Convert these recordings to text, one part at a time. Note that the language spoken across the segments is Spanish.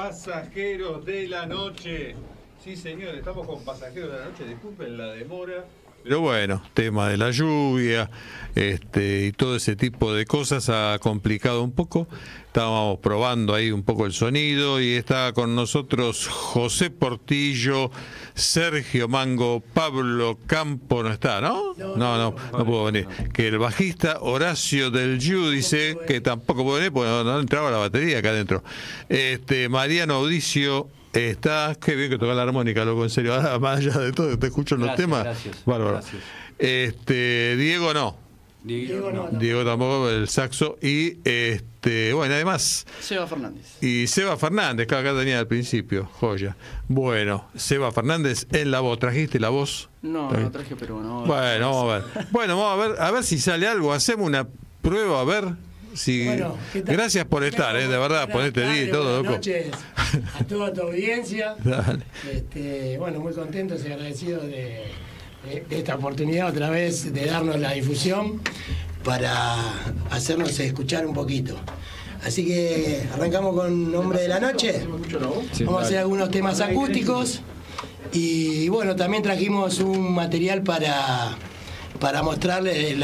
Pasajeros de la Noche. Sí, señor, estamos con Pasajeros de la Noche. Disculpen la demora. Pero bueno, tema de la lluvia este, y todo ese tipo de cosas ha complicado un poco. Estábamos probando ahí un poco el sonido y está con nosotros José Portillo, Sergio Mango, Pablo Campo, no está, ¿no? No, no, no, pudo venir. Que el bajista Horacio del Yu dice que tampoco puede venir porque no, entraba la batería acá adentro. Este, Mariano Audicio Está, qué bien que toca la armónica, loco, en serio. Ahora, más allá de todo, te escucho en los temas. Gracias, Bárbaro. Este, Diego no. Diego, no, Diego tampoco, el saxo. Y este, bueno, además. Seba Fernández. Y Seba Fernández, que acá tenía al principio, joya. Bueno, Seba Fernández en la voz. ¿Trajiste la voz? No, no traje, pero no. Bueno, vamos a ver. Bueno, vamos a ver, a ver si sale algo. Hacemos una prueba, a ver. Sí, gracias por estar, eh, de verdad, por este día y todo. Buenas noches a toda tu audiencia. Este, bueno, muy contento y agradecido de, esta oportunidad otra vez de darnos la difusión para hacernos escuchar un poquito. Así que arrancamos con Nombre de la Noche. Vamos a hacer algunos temas acústicos. Y bueno, también trajimos un material para, para mostrarles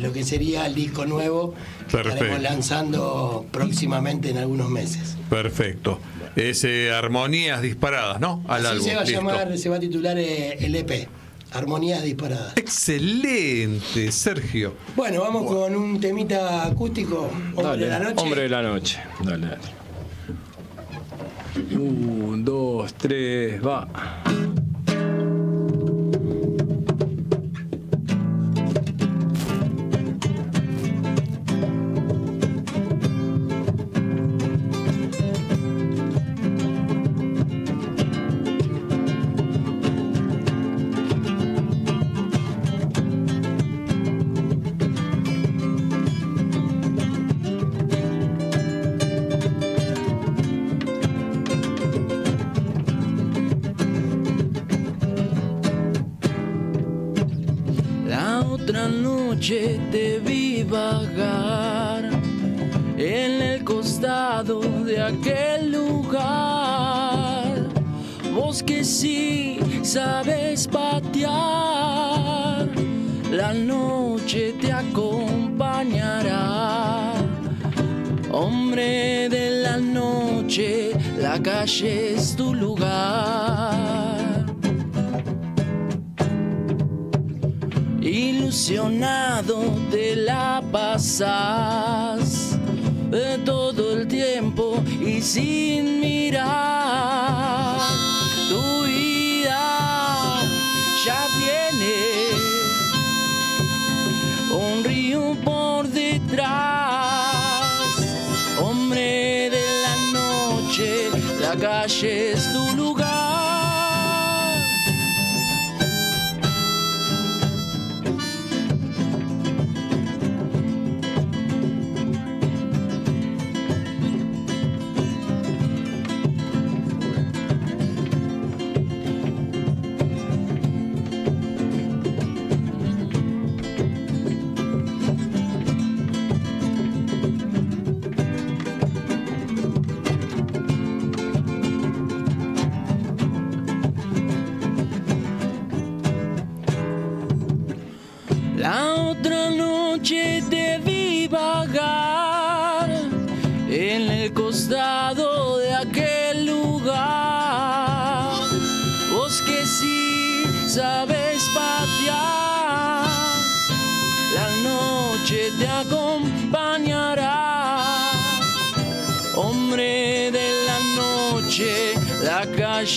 lo que sería el disco nuevo estaremos lanzando próximamente en algunos meses. Perfecto. Es Armonías Disparadas, ¿no? Al Así se va a llamar, se va a titular eh, el EP. Armonías disparadas. Excelente, Sergio. Bueno, vamos con un temita acústico. Hombre de la noche. Hombre de la noche. Dale, dale. Un, dos, tres, va. Te vi vagar en el costado de aquel lugar. Vos que sí sabes patear, la noche te acompañará. Hombre de la noche, la calle es tu lugar. Ilusionado te la pasas de todo el tiempo y sin mirar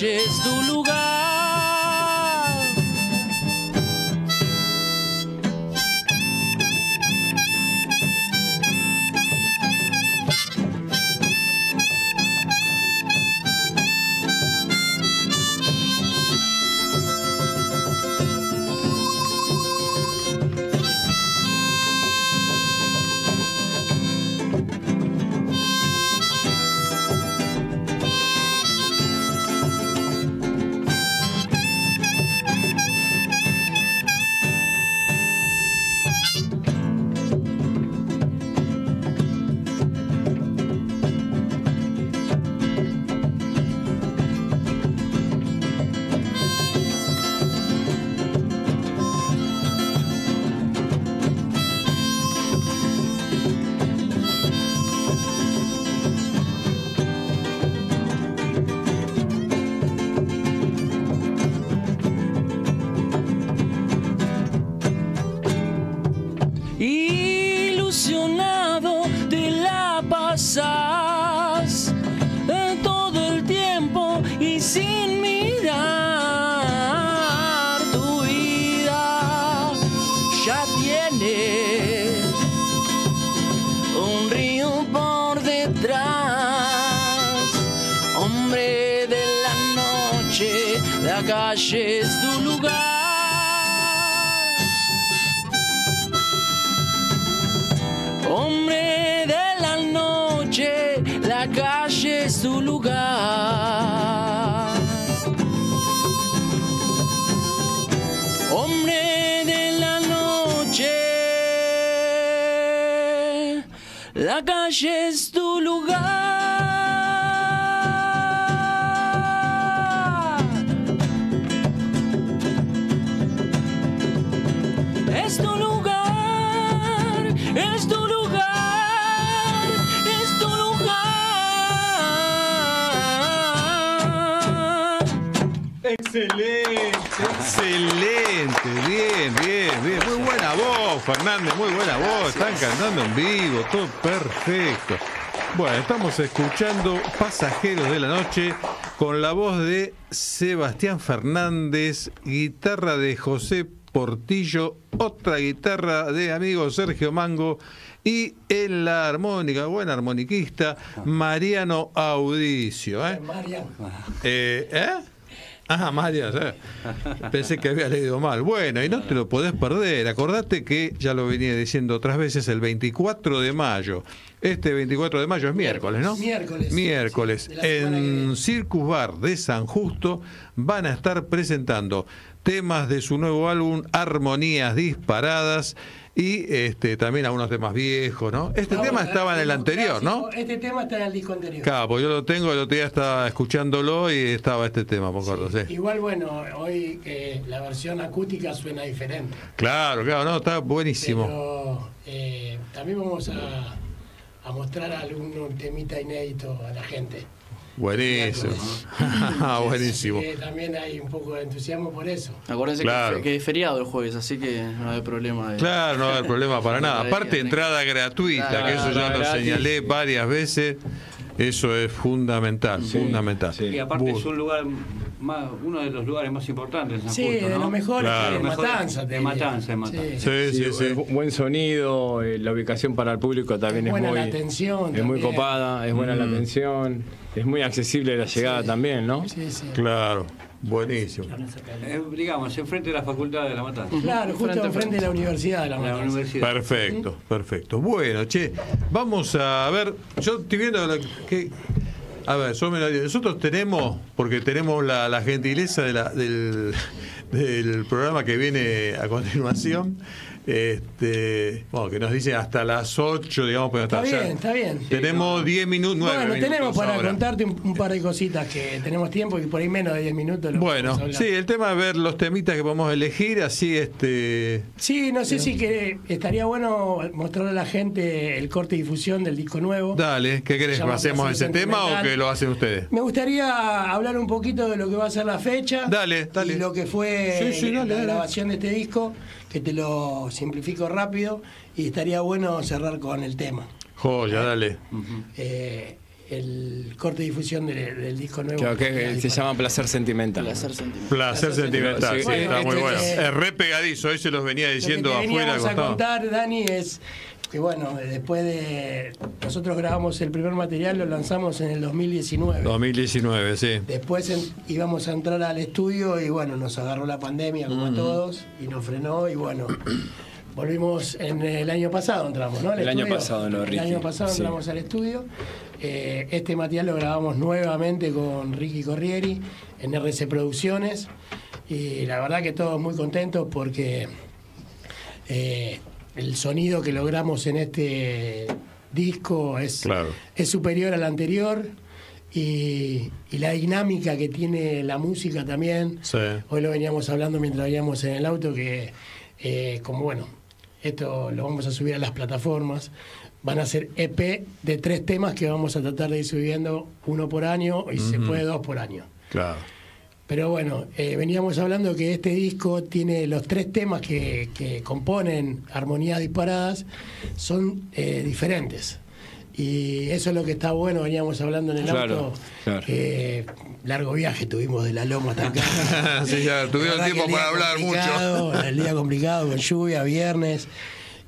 es tu lugar. Lugar. Hombre de la noche, la calle es tu lugar. Excelente, excelente, bien, bien, bien. Muy buena voz, Fernández, muy buena voz. Están cantando en vivo, todo perfecto. Bueno, estamos escuchando Pasajeros de la Noche con la voz de Sebastián Fernández, guitarra de José Portillo, otra guitarra de amigo Sergio Mango y en la armónica, buena armoniquista, Mariano Audicio. ¿eh? Marian. Eh, ¿eh? Ah, María, pensé que había leído mal. Bueno, y no te lo podés perder. Acordate que, ya lo venía diciendo otras veces, el 24 de mayo. Este 24 de mayo es miércoles, ¿no? Miércoles. Miércoles. Sí, en. Circus Bar de San Justo van a estar presentando temas de su nuevo álbum, Armonías Disparadas. Y este también algunos temas viejos, ¿no? Este Ah, tema bueno, estaba en el anterior, ¿no? Este tema está en el disco anterior. Claro, pues yo lo tengo, el otro día estaba escuchándolo y estaba este tema, me acuerdo, sí. Igual, bueno, hoy eh, la versión acústica suena diferente. Claro, claro, no, está buenísimo. Pero eh, también vamos a, a mostrar algún temita inédito a la gente. Buenísimo. buenísimo. Así que también hay un poco de entusiasmo por eso. Acuérdense Claro. que, que es feriado el jueves, así que no hay problema. De... Claro, no va a haber problema para nada. Aparte, entrada gratuita, Claro, que eso ya lo gratis. señalé varias veces. Eso es fundamental, fundamental. sí. Y aparte es un lugar más, uno de los lugares más importantes en San Sí, Justo, de los mejores Claro. de Matanza. de. Matanza, de Matanza. Sí, sí, sí. bu- Buen sonido, eh, la ubicación para el público también Es es, buena muy, la atención es muy copada, es buena la atención, es muy accesible la llegada Sí. también, ¿no? Sí, sí. Claro, buenísimo. Eh, digamos, enfrente de la Facultad de la Matanza. Claro, justo enfrente de la Universidad de la la Matanza. universidad. Perfecto, perfecto. Bueno, che, vamos a ver. Yo estoy viendo lo que. A ver, yo me lo digo. nosotros tenemos, porque tenemos la, la gentileza de la- del, del programa que viene a continuación, este, bueno, que nos dice hasta las 8, digamos, pero Está hasta bien, está bien. Tenemos 10 minutos, 9 Bueno, minutos tenemos para ahora. contarte un, un par de cositas que tenemos tiempo y por ahí menos de 10 minutos. lo Bueno, sí, el tema es ver los temitas que podemos elegir, así este. Sí, no sé si que estaría bueno mostrarle a la gente el corte y difusión del disco nuevo. Dale, ¿qué querés? Llama ¿Hacemos ese tema o que lo hacen ustedes? Me gustaría hablar un poquito de lo que va a ser la fecha. Dale, dale. Y lo que fue Sí, sí, dale, la dale. grabación de este disco, que te lo simplifico rápido. Y estaría bueno cerrar con el tema. Joya, dale. Eh, el corte y difusión del, del disco nuevo. Que se llama Placer Sentimental. Placer sentimental. Placer sentimental, Sí, sí, bueno, está muy este, bueno. eh, Es re pegadizo, hoy se los venía Lo que diciendo te afuera. veníamos a contar, Dani, es que bueno, después de. Nosotros grabamos el primer material, lo lanzamos en el 2019. 2019, sí. Después en- íbamos a entrar al estudio y bueno, nos agarró la pandemia como a todos y nos frenó y bueno, volvimos en el año pasado entramos, ¿no? Al El año pasado, ¿no, El Ricky? año pasado Sí. entramos al estudio. Eh, este material lo grabamos nuevamente con Ricky Corrieri en RC Producciones y la verdad que todos muy contentos porque eh, el sonido que logramos en este disco es, Claro. es superior al anterior y, y la dinámica que tiene la música también. Sí. Hoy lo veníamos hablando mientras veníamos en el auto que eh, como bueno, esto lo vamos a subir a las plataformas. Van a ser EP de tres temas que vamos a tratar de ir subiendo uno por año y se puede dos por año. Claro. Pero bueno, eh, veníamos hablando que este disco tiene los tres temas que, que componen Armonías Disparadas, son eh, diferentes. Y eso es lo que está bueno, veníamos hablando en el Claro, auto. claro. largo viaje tuvimos de la Loma hasta acá. Sí, ya tuvieron tiempo para hablar mucho. El día complicado, con lluvia, viernes.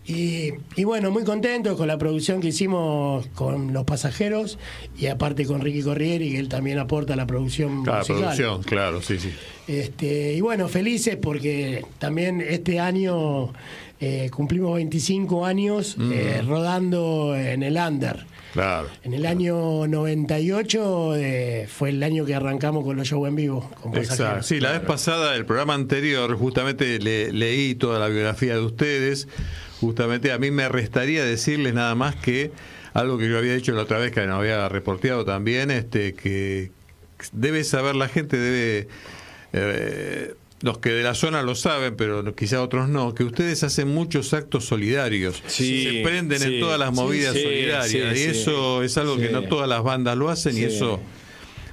Y, y bueno, muy contentos con la producción que hicimos con los pasajeros y aparte con Ricky Corrieri, que él también aporta la producción Claro, musical. producción, claro, sí, sí. Este, y bueno, felices porque también este año eh, cumplimos 25 años eh, rodando en el Under. Claro. En el año 98 eh, fue el año que arrancamos con los shows en vivo. Con Exacto. pasajeros. Sí, la vez pasada, el programa anterior, justamente le- leí toda la biografía de ustedes. Justamente a mí me restaría decirles nada más que algo que yo había dicho la otra vez que nos había reporteado también, este que debe saber la gente, debe eh, los que de la zona lo saben, pero no- quizá otros no, que ustedes hacen muchos actos solidarios. Sí, se prenden en todas las movidas sí, solidarias. y eso es algo que no todas las bandas lo hacen y eso...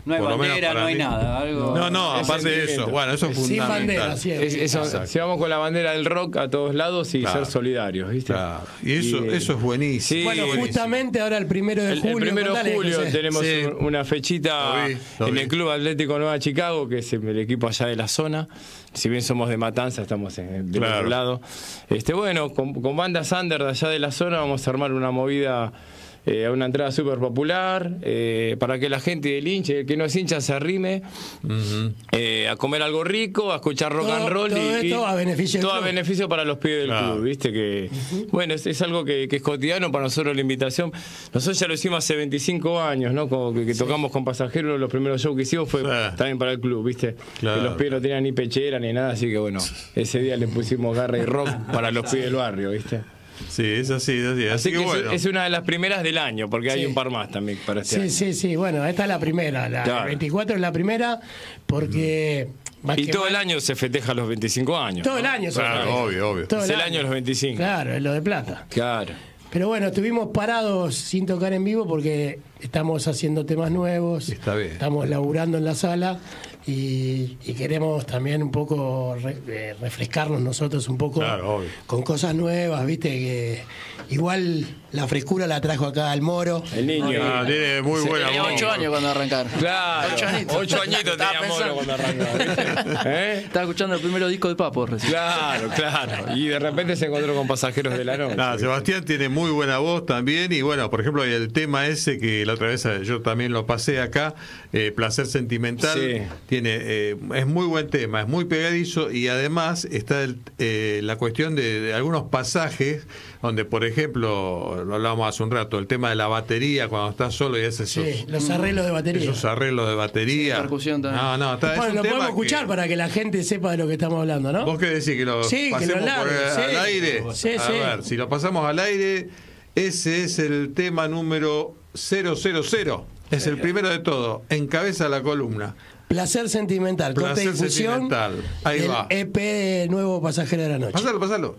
No hay por lo menos bandera, no hay mí- nada. Algo, No, no, Es aparte de eso, bueno, eso es Sin fundamental. bandera, sí. Es- eso, Exacto. si vamos con la bandera del rock a todos lados y Claro. ser solidarios, ¿viste? Claro. Y eso, Y- eso es buenísimo. Sí, Bueno, buenísimo. justamente ahora el primero de El, el julio. primero de julio tenemos Sí. una fechita Lo vi, lo en vi. el Club Atlético Nueva Chicago, que es el equipo allá de la zona. Si bien somos de Matanza, estamos en, del Claro. otro lado. Este, bueno, con, con bandas under de allá de la zona vamos a armar una movida. Eh, una entrada súper popular eh, para que la gente del hincha, el que no es hincha, se arrime eh, a comer algo rico, a escuchar rock Todo- and roll. todo y, esto a beneficio del todo a beneficio para los pibes del Claro. club, ¿viste? que Bueno, es, es algo que, que es cotidiano para nosotros la invitación. Nosotros ya lo hicimos hace 25 años, ¿no? Como que, que tocamos con pasajeros, los primeros shows que hicimos fue Sí. también para el club, ¿viste? Claro. Que los pibes no tenían ni pechera ni nada, así que bueno, ese día le pusimos garra y rock para los pibes del barrio, ¿viste? Sí, es así, es así. Así, Así que, que, es- bueno. es, una de las primeras del año, porque hay Sí. un par más también para este Sí, año. sí, sí. Bueno, esta es la primera. La Claro. 24 es la primera porque. más Y todo el más- año se festeja los 25 años. Todo el ¿no? año. se Claro, festeja. obvio, obvio. Todo Es el año de los 25. Claro, es lo de plata. Claro. Pero bueno, estuvimos parados sin tocar en vivo porque estamos haciendo temas nuevos. Está bien. Estamos laburando en la sala y, y queremos también un poco re- eh, refrescarnos nosotros un poco Claro, con cosas nuevas, viste que igual la frescura la trajo acá al Moro. El niño. Ah, tiene muy Sí, buena Tenía voz. ocho años cuando arrancaron. Claro. Ocho añitos. Ocho añitos tenía Moro cuando arrancó. ¿viste? ¿Eh? Estaba escuchando el primer disco de Papo recién. Claro, claro. Y de repente se encontró con pasajeros de la noche. Nada, Sebastián tiene muy buena voz también y bueno, por ejemplo, el tema ese que la otra vez eh, yo también lo pasé acá, eh, Placer Sentimental, Sí. Tiene eh, es muy buen tema, es muy pegadizo y además está el- eh, la cuestión de, de algunos pasajes donde, por ejemplo, lo hablábamos hace un rato, el tema de la batería cuando estás solo y haces esos, Sí, los arreglos de batería. esos arreglos de batería. Sí, percusión también. No, no, está, es Bueno, un lo tema podemos que- escuchar para que la gente sepa de lo que estamos hablando, ¿no? ¿Vos qué decís? ¿Que lo Sí, que lo por sí. al aire? Sí, a ver, si lo pasamos al aire, ese es el tema número 000. Es el primero de todo. Encabeza la columna. Placer sentimental, corte Placer de difusión. sentimental. Ahí va. EP de Nuevo Pasajero de la Noche. Pásalo, pásalo.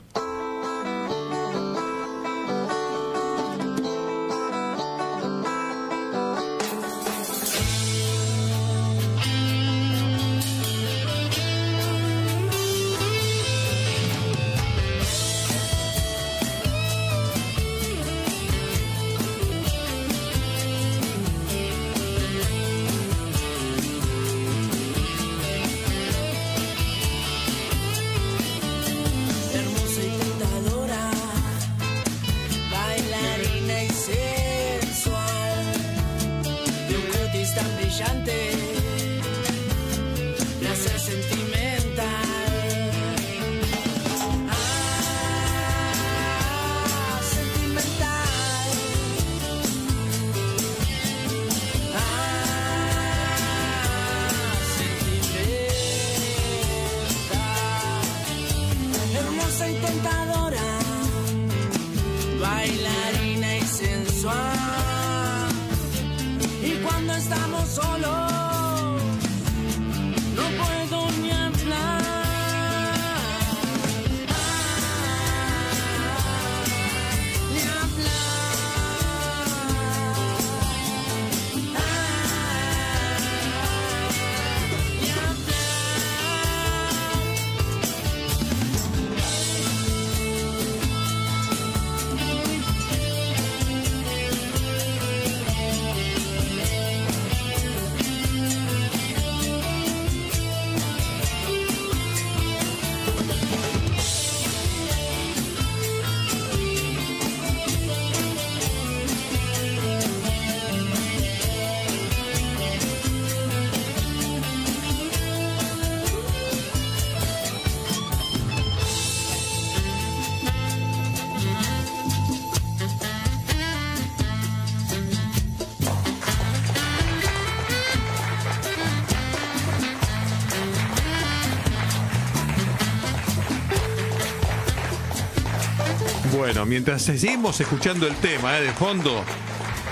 Bueno, mientras seguimos escuchando el tema eh, de fondo,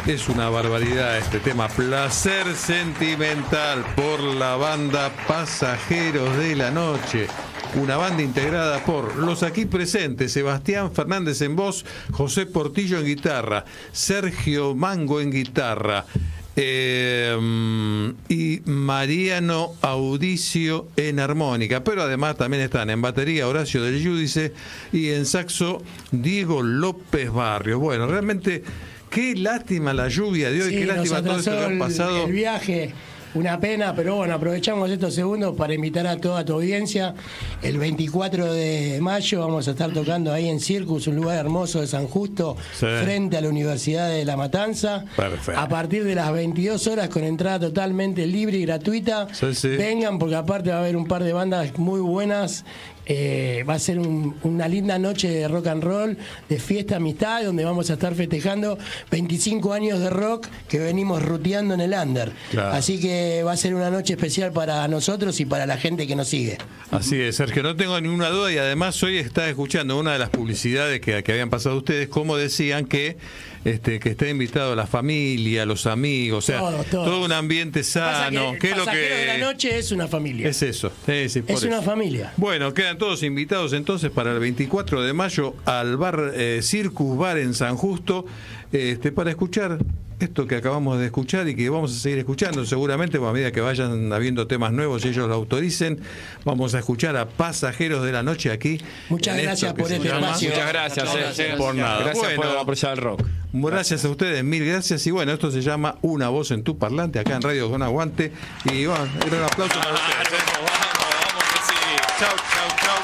es una barbaridad este tema. Placer sentimental por la banda Pasajeros de la Noche. Una banda integrada por los aquí presentes, Sebastián Fernández en voz, José Portillo en guitarra, Sergio Mango en guitarra, eh, y Mariano Audicio en armónica, pero además también están en batería Horacio del Yudice y en saxo Diego López Barrio. Bueno, realmente qué lástima la lluvia de hoy, Sí, qué lástima todo esto que ha pasado. El, viaje, una pena, pero bueno, aprovechamos estos segundos para invitar a toda tu audiencia. El 24 de mayo vamos a estar tocando ahí en Circus, un lugar hermoso de San Justo, Sí. frente a la Universidad de La Matanza. Perfecto. A partir de las 22 horas con entrada totalmente libre y gratuita. Sí, sí. Vengan porque aparte va a haber un par de bandas muy buenas. Eh, va a ser un- una linda noche de rock and roll, de fiesta, amistad, donde vamos a estar festejando 25 años de rock que venimos ruteando en el under. Claro. Así que va a ser una noche especial para nosotros y para la gente que nos sigue. Así es, Sergio, no tengo ninguna duda y además hoy está escuchando una de las publicidades que, que habían pasado ustedes, como decían que este, que esté invitado la familia, los amigos, o sea, todo un ambiente Pasa sano. que ¿Qué es lo Pasajeros de la que noche es una familia. es eso? Sí, sí, por Es una eso. familia. Bueno, quedan todos invitados entonces para el 24 de mayo al bar eh, Circus Bar en San Justo este, para escuchar esto que acabamos de escuchar y que vamos a seguir escuchando seguramente a medida que vayan habiendo temas nuevos y ellos lo autoricen. Vamos a escuchar a Pasajeros de la Noche aquí. Muchas gracias que por este espacio. Muchas gracias, eh. Por nada. Gracias Bueno. por apoyar el rock. Gracias a ustedes, mil gracias. Y bueno, esto se llama Una voz en tu parlante acá en Radio con Aguante. Y bueno, un aplauso para ustedes. ¿eh? Vamos, vamos que sí. Chau, chau, chau.